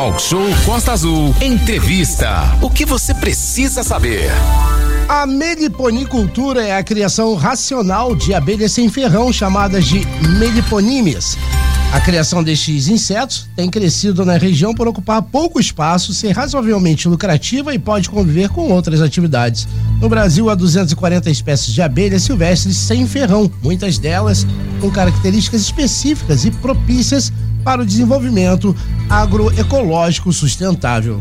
Talk Show Costa Azul. Entrevista. O que você precisa saber? A meliponicultura é a criação racional de abelhas sem ferrão, chamadas de meliponímias. A criação destes insetos tem crescido na região por ocupar pouco espaço, ser razoavelmente lucrativa e pode conviver com outras atividades. No Brasil, há 240 espécies de abelhas silvestres sem ferrão, muitas delas com características específicas e propícias para o desenvolvimento agroecológico sustentável.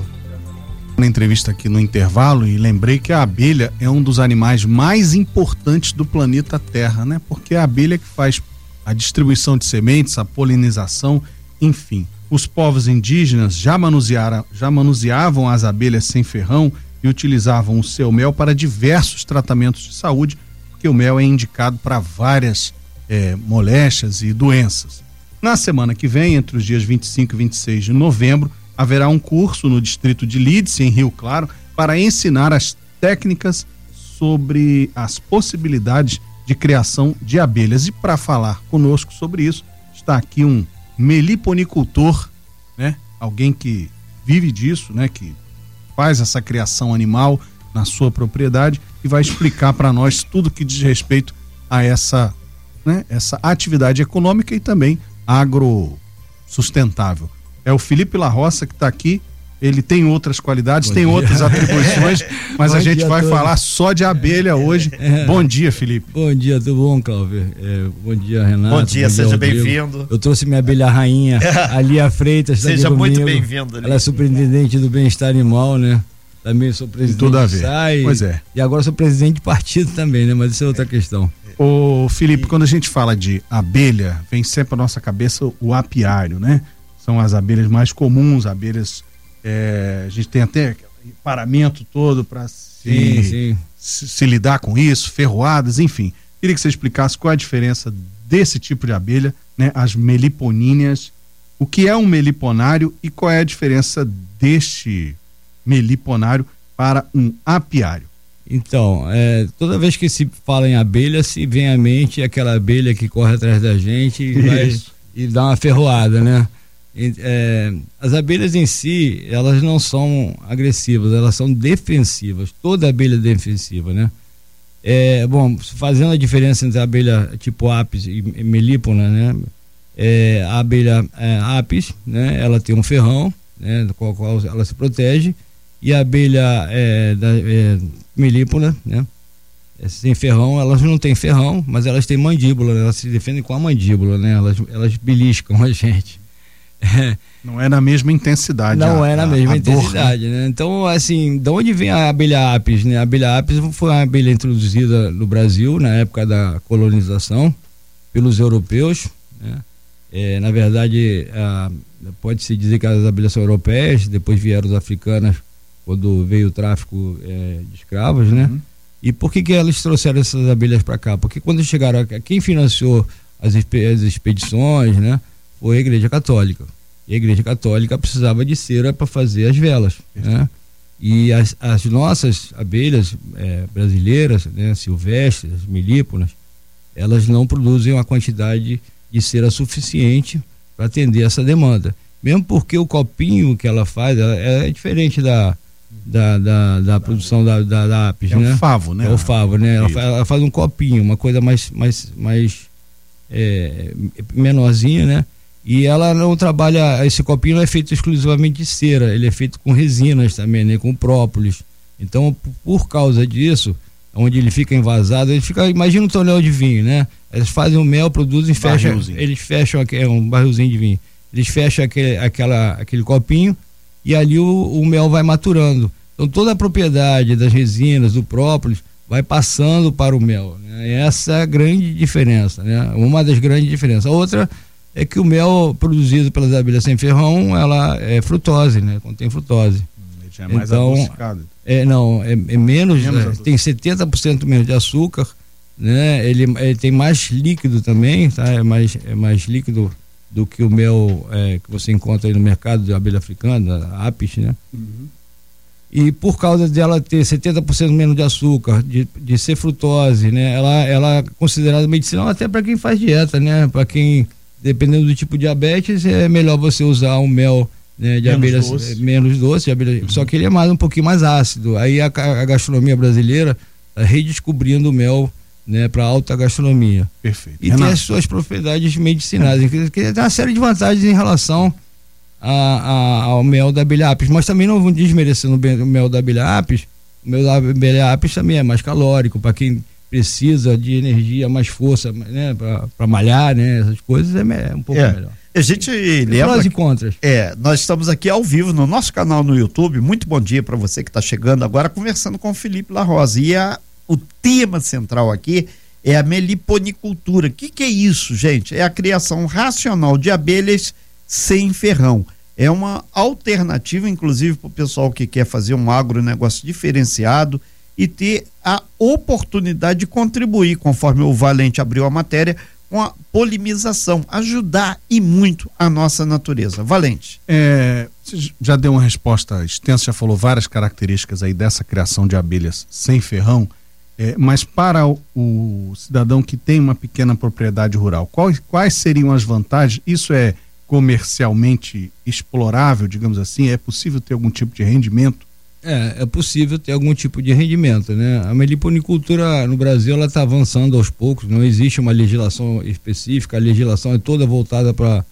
Na entrevista aqui no intervalo e lembrei que a abelha é um dos animais mais importantes do planeta Terra, né? Porque é a abelha que faz a distribuição de sementes, a polinização, enfim. Os povos indígenas já, manusearam, já manuseavam as abelhas sem ferrão e utilizavam o seu mel para diversos tratamentos de saúde, porque o mel é indicado para várias é, moléstias e doenças. Na semana que vem, entre os dias 25 e 26 de novembro, haverá um curso no distrito de Lídice, em Rio Claro, para ensinar as técnicas sobre as possibilidades de criação de abelhas. E para falar conosco sobre isso, está aqui um meliponicultor, né? Alguém que vive disso, né? Que faz essa criação animal na sua propriedade e vai explicar para nós tudo que diz respeito a essa, né? Essa atividade econômica e também agro sustentável. É o Felipe La Roça que está aqui. Ele tem outras qualidades, Bom tem dia. outras atribuições, mas a gente vai falar só de abelha hoje. É. Bom dia, Felipe. Bom dia, tudo bom, Cláudio? É, bom dia, Renato. Bom dia, bom seja bem-vindo. Eu trouxe minha abelha rainha, ali à Freitas. Tá seja muito bem-vindo. Ela é superintendente do bem-estar animal, né? Também sou presidente Tudo a ver. SAI, pois é. E agora sou presidente de partido também, né? Mas isso é outra questão. Ô, Felipe, quando a gente fala de abelha, vem sempre à nossa cabeça o apiário, né? São as abelhas mais comuns, abelhas. É, a gente tem até paramento todo para se, se, se, lidar com isso, ferroadas, enfim. Queria que você explicasse qual é a diferença desse tipo de abelha, né? As meliponíneas. O que é um meliponário e qual é a diferença deste meliponário para um apiário? Então, é, toda vez que se fala em abelha, se vem à mente aquela abelha que corre atrás da gente e, vai, e dá uma ferroada, né? E, é, as abelhas em si, elas não são agressivas, elas são defensivas. Toda abelha é defensiva, né? É, bom, fazendo a diferença entre a abelha tipo apis e melípona, né? É, a abelha é, apis, né? Ela tem um ferrão, né? Do qual, qual ela se protege e a abelha é, da, é, melípona, né? Sem ferrão, elas não têm ferrão, mas elas têm mandíbula, né? elas se defendem com a mandíbula, né? Elas, elas beliscam a gente. Não é na mesma intensidade. Não a, é na mesma a, a intensidade, dor, né? né? Então, assim, de onde vem a abelha apis, né? A abelha apis foi uma abelha introduzida no Brasil na época da colonização pelos europeus, né? É, na verdade, pode-se dizer que as abelhas são europeias, depois vieram as africanas quando veio o tráfico é, de escravos, né? Uhum. E por que, que elas trouxeram essas abelhas para cá? Porque quando chegaram, quem financiou as, as expedições, né? Foi a Igreja Católica. E a Igreja Católica precisava de cera para fazer as velas, né? E as, as nossas abelhas é, brasileiras, né, silvestres, melíponas, elas não produzem uma quantidade de cera suficiente para atender essa demanda. Mesmo porque o copinho que ela faz ela é diferente da, da, da, da produção da, da, da Apis, é né? o favo, né? É o favo, né? Ela faz, ela faz, um copinho, uma coisa mais, mais, mais é, menorzinha, né? E ela não trabalha, esse copinho não é feito exclusivamente de cera, ele é feito com resinas também, né? Com própolis. Então, por causa disso, onde ele fica envasado, ele fica, imagina um tonel de vinho, né? Eles fazem o mel, produzem, fecham, eles fecham é um barrilzinho de vinho. Eles fecham aquele, aquela, aquele copinho e ali o, o mel vai maturando. Então toda a propriedade das resinas, do própolis, vai passando para o mel. Né? Essa é a grande diferença, né? Uma das grandes diferenças. A outra é que o mel produzido pelas abelhas sem ferrão, ela é frutose, né? Contém frutose. Ele já é mais então, adocicado. É, não, é, é menos, menos é, tem 70% menos de açúcar, né? Ele, ele tem mais líquido também, tá? É mais, é mais líquido do que o mel é, que você encontra aí no mercado de abelha africana, apis, né? Uhum. E por causa dela ter 70% menos de açúcar, de, de ser frutose, né? Ela, ela é considerada medicinal até para quem faz dieta, né? Para quem, dependendo do tipo de diabetes, é melhor você usar um mel né, de menos abelhas doce. menos doce, de abelha, uhum. só que ele é mais um pouquinho mais ácido. Aí a, a gastronomia brasileira está redescobrindo o mel né, para alta gastronomia. Perfeito. E Renato. tem as suas propriedades medicinais, é. que, tem uma série de vantagens em relação a, a, ao mel da abelha apis, mas também não vou desmerecendo o mel da abelha apis, o mel da abelha apis também é mais calórico, para quem precisa de energia, mais força, né, para malhar, né, essas coisas é, é um pouco é. melhor. A gente lembra. e contras. É, nós estamos aqui ao vivo no nosso canal no YouTube. Muito bom dia para você que está chegando agora, conversando com o Felipe La Rosa. E a, o tema central aqui é a meliponicultura. O que, que é isso, gente? É a criação racional de abelhas sem ferrão. É uma alternativa, inclusive, para o pessoal que quer fazer um agronegócio diferenciado e ter a oportunidade de contribuir, conforme o Valente abriu a matéria, com a polinização, ajudar e muito a nossa natureza. Valente. É, você já deu uma resposta extensa, já falou várias características aí dessa criação de abelhas sem ferrão. É, mas para o, cidadão que tem uma pequena propriedade rural, quais, quais seriam as vantagens? Isso é comercialmente explorável, digamos assim? É possível ter algum tipo de rendimento? É, é possível ter algum tipo de rendimento, né? A meliponicultura no Brasil ela está avançando aos poucos, não existe uma legislação específica, a legislação é toda voltada para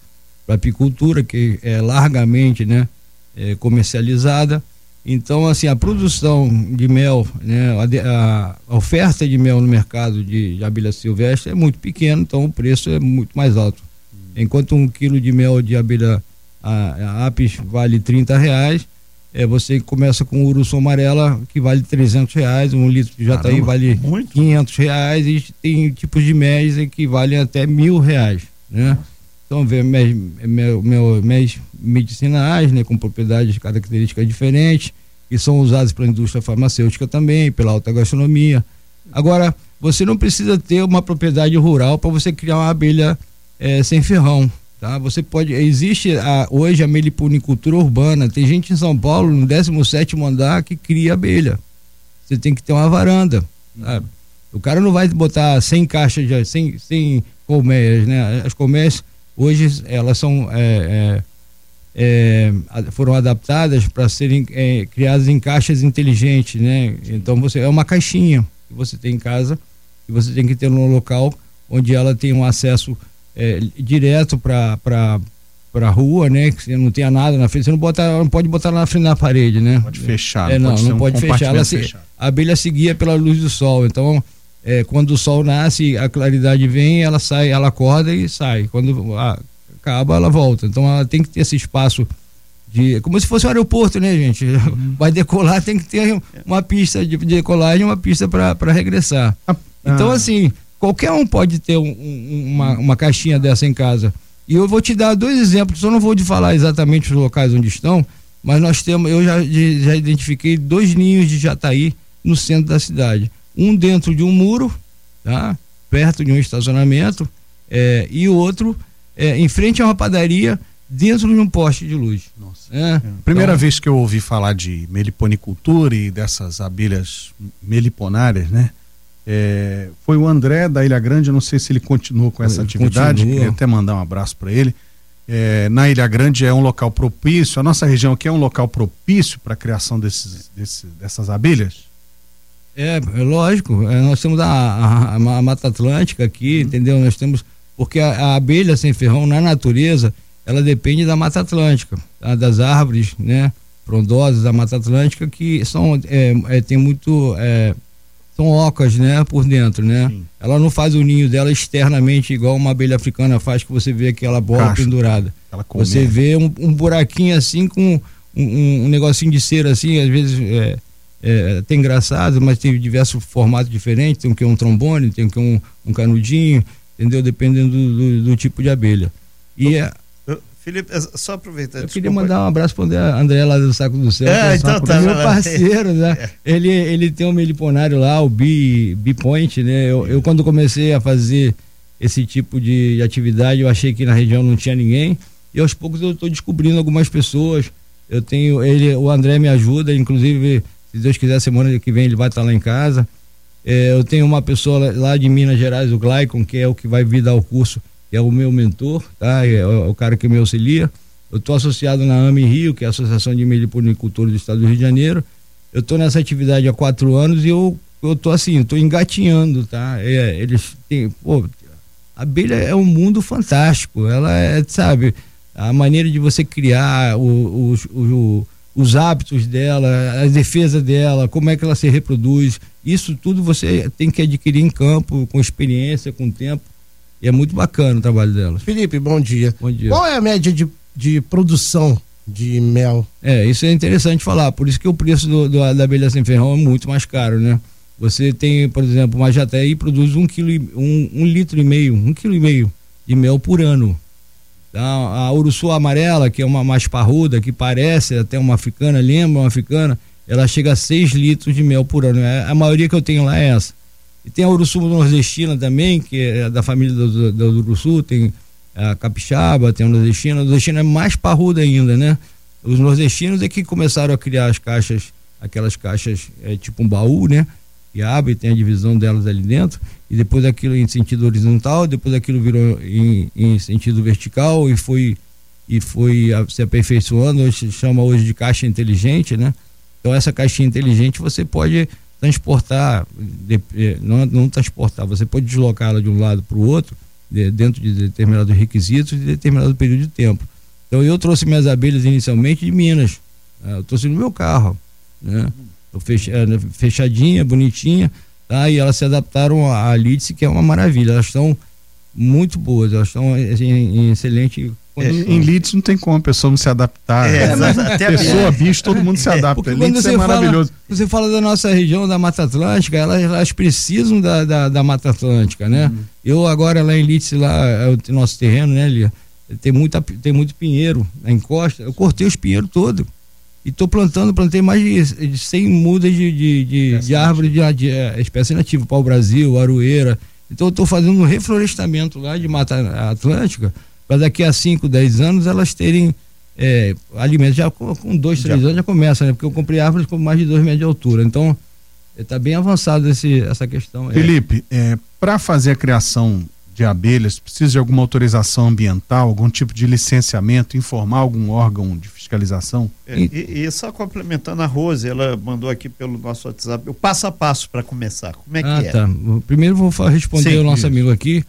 a apicultura, que é largamente, né, é comercializada. Então, assim, a produção de mel, né, a, a oferta de mel no mercado de, de, abelha silvestre é muito pequena, então o preço é muito mais alto. Enquanto um quilo de mel de abelha a, a apis vale 30 reais, é, você começa com o urso amarela que vale 300 reais, um litro de jataí Caramba, vale muito. 500 reais e tem tipos de méis que valem até mil reais, né? Então, vê méis medicinais, né, com propriedades, características diferentes, que são usados pela indústria farmacêutica também, pela alta gastronomia. Agora, você não precisa ter uma propriedade rural para você criar uma abelha é, sem ferrão. Tá? Você pode. Existe a, hoje a meliponicultura urbana. Tem gente em São Paulo, no 17 andar, que cria abelha. Você tem que ter uma varanda. Sabe? O cara não vai botar 100 caixas de 100, 100 colmeias, né? As colmeias hoje elas são é, é, é, foram adaptadas para serem é, criadas em caixas inteligentes, né? Então você é uma caixinha que você tem em casa e você tem que ter no local onde ela tem um acesso é, direto para para rua, né? Que você não tenha nada na frente, você não bota, não pode botar na frente da parede, né? Pode fechar. É, não, não, não pode fechar. Ela se, a abelha seguia pela luz do sol, então é, quando o sol nasce, a claridade vem, ela sai, ela acorda e sai. Quando a, acaba, ela volta. Então ela tem que ter esse espaço de. Como se fosse um aeroporto, né, gente? Uhum. Vai decolar, tem que ter uma pista de decolagem e uma pista para regressar. Ah, então, assim, qualquer um pode ter um, um, uma, uma caixinha dessa em casa. E eu vou te dar dois exemplos, eu não vou te falar exatamente os locais onde estão, mas nós temos, eu já, já identifiquei dois ninhos de jataí no centro da cidade. Um dentro de um muro, tá? Perto de um estacionamento, é, e o outro é, em frente a uma padaria dentro de um poste de luz. Nossa. É, Primeira então, vez que eu ouvi falar de meliponicultura e dessas abelhas meliponárias, né? É, foi o André da Ilha Grande, eu não sei se ele continua com essa ele atividade, continua. queria até mandar um abraço para ele. É, na Ilha Grande é um local propício, a nossa região aqui é um local propício para a criação desses, desses, dessas abelhas? É, é lógico, é, nós temos a, a, a, Mata Atlântica aqui, uhum. entendeu? Nós temos porque a, a, abelha sem ferrão na natureza ela depende da Mata Atlântica, tá? das árvores, né, frondosas da Mata Atlântica que são é, é, tem muito é, são ocas, né, por dentro, né? Sim. Ela não faz o ninho dela externamente igual uma abelha africana faz que você vê aquela bola Caixa. pendurada. Você vê um, um, buraquinho assim com um, um, negocinho de cera assim, às vezes é, é, tem engraçado, mas tem diversos formatos diferentes, tem um que é um trombone, tem um que é um, um canudinho, entendeu? Dependendo do, do, do tipo de abelha. E é, Felipe, é só aproveitar. Eu desculpa. queria mandar um abraço para o André lá do Saco do Céu. É, então tá. Meu parceiro, né? É. Ele, ele tem um meliponário lá, o B, B Point, né? Eu, eu, quando comecei a fazer esse tipo de atividade, eu achei que na região não tinha ninguém. E aos poucos eu estou descobrindo algumas pessoas. Eu tenho, ele, o André me ajuda, inclusive, se Deus quiser, semana que vem ele vai estar lá em casa. É, eu tenho uma pessoa lá de Minas Gerais, o Glaicon, que é o que vai vir dar o curso, que é o meu mentor, tá? É o, é o cara que me auxilia. Eu estou associado na AME Rio, que é a Associação de Meliponicultura do Estado do Rio de Janeiro. Eu estou nessa atividade há quatro anos e eu eu tô assim, estou engatinhando, tá? É, eles têm, pô, a abelha é um mundo fantástico. Ela é, sabe, a maneira de você criar o, o, o, os hábitos dela, a defesa dela, como é que ela se reproduz. Isso tudo você tem que adquirir em campo, com experiência, com tempo. E é muito bacana o trabalho dela. Felipe, bom dia. Bom dia. Qual é a média de, de produção de mel? É, isso é interessante falar. Por isso que o preço do, do, da abelha sem ferrão é muito mais caro, né? Você tem, por exemplo, uma jataí produz um, quilo, um, um litro e meio, um quilo e meio de mel por ano. Tá? A uruçu amarela, que é uma mais parruda, que parece até uma africana, lembra uma africana, ela chega a 6 litros de mel por ano. É, a maioria que eu tenho lá é essa. E tem a uruçu nordestina também, que é da família do, do, do tem a capixaba, tem a nordestina. A nordestina é mais parruda ainda, né? Os nordestinos é que começaram a criar as caixas, aquelas caixas é, tipo um baú, né? que abre, tem a divisão delas ali dentro, e depois aquilo em sentido horizontal, depois aquilo virou em, em sentido vertical e foi e foi se aperfeiçoando, hoje chama hoje de caixa inteligente, né? Então essa caixinha inteligente você pode transportar, eh, não, não transportar, você pode deslocá-la de um lado para o outro, de, dentro de determinados requisitos de determinado período de tempo. Então eu trouxe minhas abelhas inicialmente de Minas, né? eu trouxe no meu carro, né? É, fechadinha, bonitinha, tá? E elas se adaptaram à Lidse, que é uma maravilha. Elas estão muito boas, elas estão assim, em excelente é, em Leeds não tem como a pessoa não se adaptar. É, mas até pessoa, bicho, todo mundo se adapta. É, Leeds é maravilhoso. Fala, você fala da nossa região da Mata Atlântica, elas, elas precisam da, da, da, Mata Atlântica, né? Uhum. Eu agora lá em Leeds, lá é o nosso terreno, né, Lia? Tem, muita, tem muito pinheiro na encosta. Eu cortei os pinheiros todos. E estou plantando, plantei mais de, de 100 mudas de, de, de, de árvore de, de é, espécie nativa, pau-brasil, aroeira. Então estou fazendo um reflorestamento lá de Mata Atlântica, para daqui a 5, 10 anos elas terem é, alimentos. Já com 2, 3 anos já começa, né? Porque eu comprei árvores com mais de 2 metros de altura. Então está bem avançado esse, essa questão. Felipe, é, para fazer a criação de abelhas, precisa de alguma autorização ambiental, algum tipo de licenciamento, informar algum órgão de fiscalização? É, e, e, só complementando a Rose, ela mandou aqui pelo nosso WhatsApp o passo a passo para começar. Como é que ah, é? Tá. Primeiro vou responder Sim, o nosso isso. amigo aqui.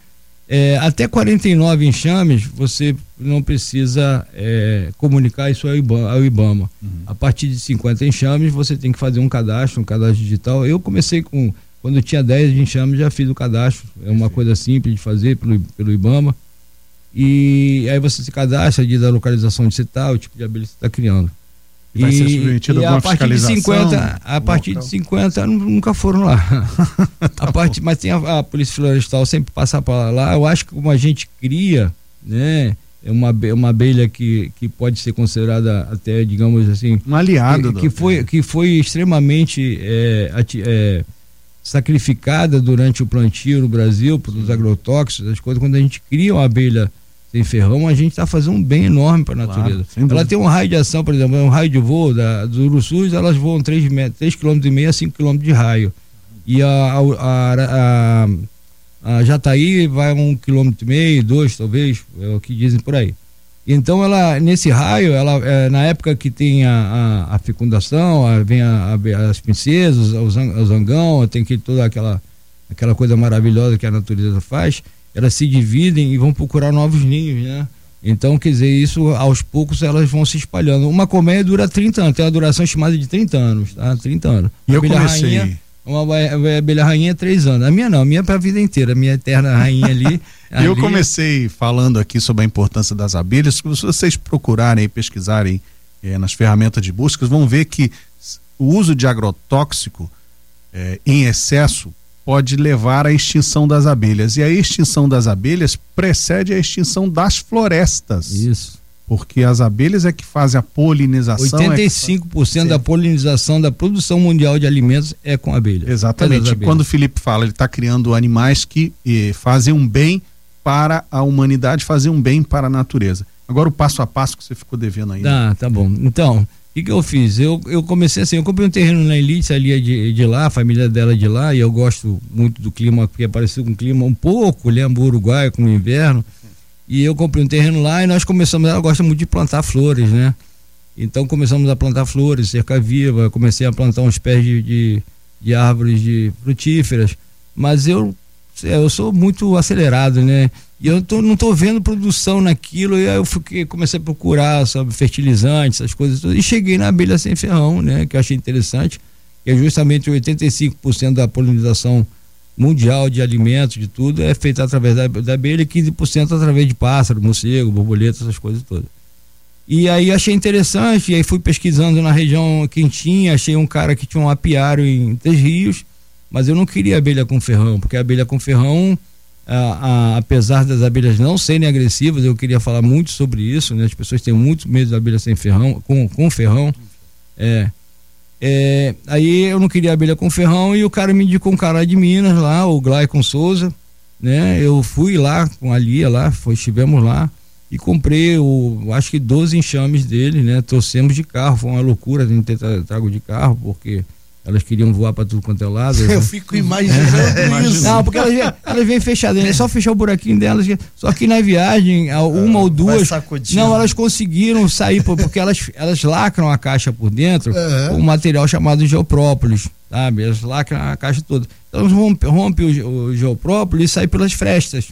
É, até 49 enxames, você não precisa é, comunicar isso ao IBAMA. Ao IBAMA. Uhum. A partir de 50 enxames, você tem que fazer um cadastro, um cadastro digital. Eu comecei com quando eu tinha 10 de enxame, já fiz o cadastro. É uma coisa simples de fazer pelo, pelo IBAMA. E aí você se cadastra, diz a localização de você está, o tipo de abelha que você está criando. Vai e, ser submetido e a partir de 50, a partir de 50 nunca foram lá. tá a parte, mas tem a, a, Polícia Florestal sempre passa para lá. Eu acho que como a gente cria, né, é uma uma abelha que, que pode ser considerada até, digamos assim, um aliado que, que foi que foi extremamente é, é, sacrificada durante o plantio no Brasil, pelos agrotóxicos, as coisas, quando a gente cria uma abelha sem ferrão, a gente está fazendo um bem enorme para a natureza. Claro, ela tem um raio de ação, por exemplo, um raio de voo da, dos urussus, elas voam 3,5 km a 5 km de raio. E a, a, a, a Jataí vai a 1,5 km, 2 talvez, é o que dizem por aí. Então ela nesse raio, ela é, na época que tem a, a, a fecundação, a, vem as princesas, o zangão, tem que toda aquela aquela coisa maravilhosa que a natureza faz, elas se dividem e vão procurar novos ninhos, né? Então, quer dizer, isso aos poucos elas vão se espalhando. Uma colmeia dura 30 anos, tem uma duração estimada de 30 anos, tá? 30 anos. E eu comecei... Rainha, uma abelha rainha é três anos. A minha não, a minha é para a vida inteira. A minha eterna rainha ali. ali... Eu comecei falando aqui sobre a importância das abelhas. Se vocês procurarem e pesquisarem é, nas ferramentas de busca, vão ver que o uso de agrotóxico é, em excesso pode levar à extinção das abelhas. E a extinção das abelhas precede a extinção das florestas. Isso porque as abelhas é que fazem a polinização. 85% é da polinização da produção mundial de alimentos é com abelhas. Exatamente. Abelhas. Quando o Felipe fala, ele está criando animais que eh, fazem um bem para a humanidade, fazem um bem para a natureza. Agora o passo a passo que você ficou devendo aí. Tá, tá bom. Então, o que, que eu fiz? Eu, eu comecei assim, eu comprei um terreno na Elite ali de, de lá, a família dela de lá, e eu gosto muito do clima, porque é parecido com um clima um pouco, lembra o Uruguai com o inverno. E eu comprei um terreno lá e nós começamos, ela gosta muito de plantar flores, né? Então começamos a plantar flores, cerca viva, comecei a plantar uns pés de, de, de árvores de frutíferas, mas eu eu sou muito acelerado, né? E eu tô, não estou vendo produção naquilo, e aí eu fiquei, comecei a procurar sobre fertilizantes, essas coisas todas, e cheguei na abelha sem ferrão, né? Que eu achei interessante, que é justamente 85% da polinização mundial de alimentos, de tudo, é feita através da, da abelha e 15% através de pássaro, morcego, borboleta, essas coisas todas. E aí achei interessante, e aí fui pesquisando na região quentinha, achei um cara que tinha um apiário em Três Rios, mas eu não queria abelha com ferrão, porque a abelha com ferrão, a, a, apesar das abelhas não serem agressivas, eu queria falar muito sobre isso, né? As pessoas têm muito medo da abelha sem ferrão, com, com ferrão. É, é, aí eu não queria abelha com ferrão e o cara me indicou um cara de Minas lá, o Glaicon Souza, né? Eu fui lá com a Lia lá, foi, estivemos lá e comprei o, acho que 12 enxames dele, né? Trouxemos de carro, foi uma loucura a gente ter trago de carro, porque elas queriam voar para tudo quanto é lado. Eu fico imaginando isso. Não, porque elas, vêm, elas vêm fechadas, é só fechar o buraquinho delas. Só que na viagem, uma ah, ou duas. Não, elas conseguiram sair, porque elas, elas lacram a caixa por dentro uhum. com um material chamado geoprópolis, sabe? Elas lacram a caixa toda. Então elas rompem rompe o, o geoprópolis e saem pelas frestas.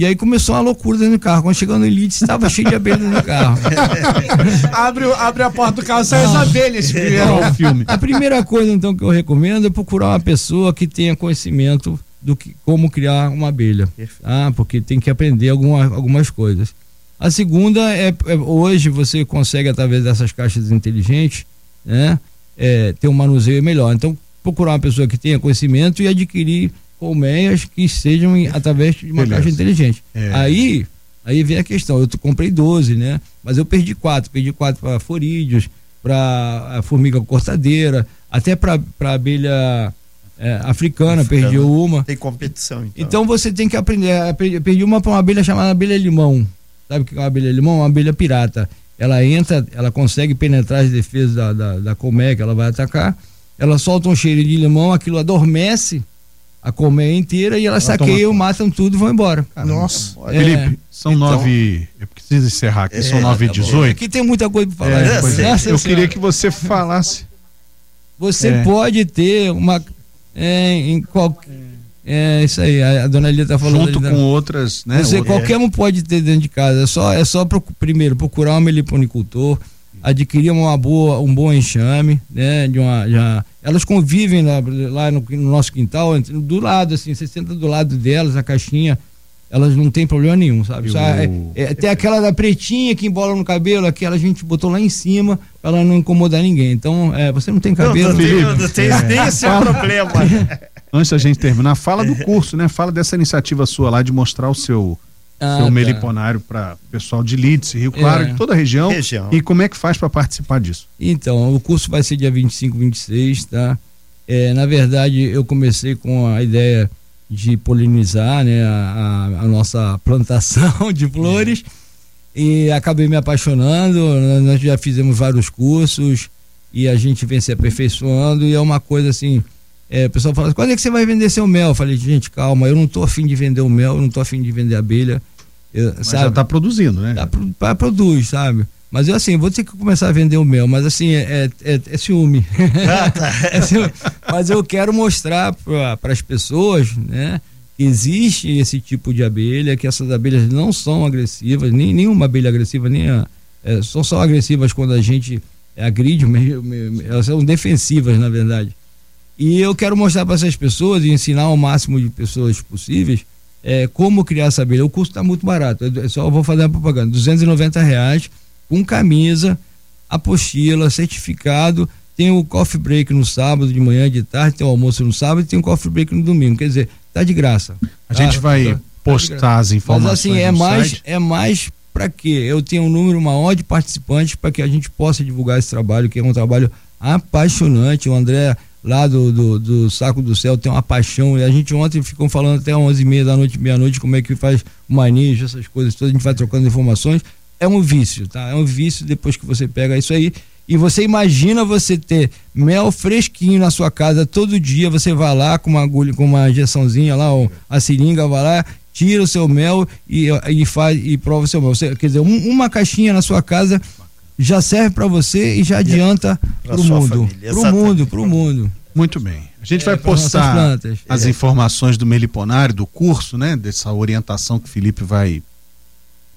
E aí começou uma loucura dentro do carro. Quando chegou no Elite, estava cheio de abelhas no carro. abre, abre a porta do carro, sai as abelhas. É, filme. A primeira coisa, então, que eu recomendo é procurar uma pessoa que tenha conhecimento do que, como criar uma abelha. Ah, porque tem que aprender alguma, algumas coisas. A segunda é, é, hoje você consegue, através dessas caixas inteligentes, né, é, ter um manuseio melhor. Então, procurar uma pessoa que tenha conhecimento e adquirir colmeias que sejam em, através de uma Beleza. caixa inteligente. É. Aí, aí vem a questão, eu comprei 12, né? Mas eu perdi quatro, perdi quatro para forídeos, para formiga cortadeira, até para abelha é, africana, perdi uma. Tem competição, então. Então você tem que aprender. Perdi uma para uma abelha chamada abelha limão. Sabe o que é uma abelha limão? Uma abelha pirata. Ela entra, ela consegue penetrar as defesas da, da, da colmeia que ela vai atacar. Ela solta um cheiro de limão, aquilo adormece a colmeia inteira e elas saqueiam, matam tudo e vão embora. Caramba, Nossa. É, Felipe, são então, nove. Eu preciso encerrar aqui, é, são nove e tá dezoito. Aqui tem muita coisa para falar. É, né? é. Eu queria que você falasse. Você é. pode ter uma. É, em qualquer. É isso aí, a, a dona Lia está falando. Junto com outras, né? Você, qualquer um pode ter dentro de casa. É só, é só pro, primeiro procurar um meliponicultor adquirir uma boa, um bom enxame, né? De uma, já, elas convivem lá, lá no, no, nosso quintal, do lado, assim, você senta do lado delas, a caixinha, elas não tem problema nenhum, sabe? Só, é, é, tem aquela da pretinha que embola no cabelo, aquela a gente botou lá em cima para ela não incomodar ninguém. Então, é, você não tem cabelo. Não, não, não tem, nem esse é problema. Antes da gente terminar, fala do curso, né? Fala dessa iniciativa sua lá de mostrar o seu ah, seu tá. meliponário para pessoal de Leeds, Rio Claro, é. de toda a região. região. E como é que faz para participar disso? Então, o curso vai ser dia 25, 26, tá? É, na verdade, eu comecei com a ideia de polinizar né, a, a, nossa plantação de flores e acabei me apaixonando. Nós já fizemos vários cursos e a gente vem se aperfeiçoando e é uma coisa assim. É, o pessoal fala, assim, quando é que você vai vender seu mel? Eu falei, gente, calma, eu não tô afim de vender o mel, eu não tô afim de vender abelha. Eu, mas sabe? já tá produzindo, né? Tá, produz, sabe? Mas eu assim, vou ter que começar a vender o mel, mas assim, é, é, é ciúme. Ah, tá. é ciúme. Mas eu quero mostrar para as pessoas, né? Que existe esse tipo de abelha, que essas abelhas não são agressivas, nem nenhuma abelha agressiva, nem a, é, são só agressivas quando a gente agride, elas são defensivas, na verdade. E eu quero mostrar para essas pessoas e ensinar ao máximo de pessoas possíveis é, como criar essa abelha. O custo está muito barato. Eu só vou fazer a propaganda. 290 reais, com camisa, apostila, certificado. Tem o coffee break no sábado, de manhã, de tarde, tem o almoço no sábado e tem o coffee break no domingo. Quer dizer, tá de graça. A tá? gente vai tá, postar tá as informações. Mas assim, é mais, site. é mais para quê? Eu tenho um número maior de participantes para que a gente possa divulgar esse trabalho, que é um trabalho apaixonante. O André lá do, do, do, Saco do Céu tem uma paixão. E a gente ontem ficou falando até 11 e meia da noite, meia-noite, como é que faz o manejo, essas coisas todas. A gente vai trocando informações. É um vício, tá? É um vício depois que você pega isso aí. E você imagina você ter mel fresquinho na sua casa todo dia, você vai lá com uma agulha, com uma injeçãozinha lá, ou a seringa vai lá tira o seu mel e, e faz e prova o seu mel. Você, quer dizer, um, uma caixinha na sua casa já serve para você e já adianta para o mundo. Para o mundo, para o mundo. Muito bem. A gente é, vai postar as é. informações do Meliponário, do curso, né? Dessa orientação que o Felipe vai,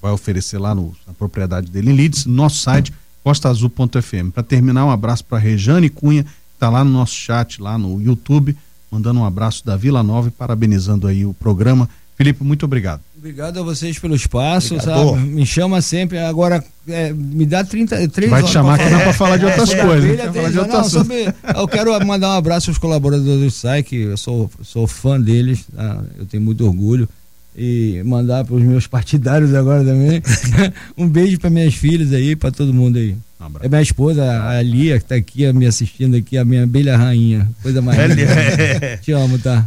vai oferecer lá no, na propriedade dele em Leeds, no nosso site, costaazul.fm. Para terminar, um abraço para Rejane Cunha, que está lá no nosso chat, lá no YouTube, mandando um abraço da Vila Nova e parabenizando aí o programa. Felipe, muito obrigado. Obrigado a vocês pelo espaço, sabe? Me chama sempre. Agora, é, me dá 30, 3 Vai te chamar que dá para falar de outras é, coisas. falar de outras não, sobre, eu quero mandar um abraço aos colaboradores do SAI, que eu sou, sou fã deles, tá? eu tenho muito orgulho. E mandar para os meus partidários agora também. um beijo para minhas filhas aí, para todo mundo aí. Um é minha esposa, a Lia, que está aqui me assistindo aqui, a minha abelha rainha. Coisa mais. Te amo, tá?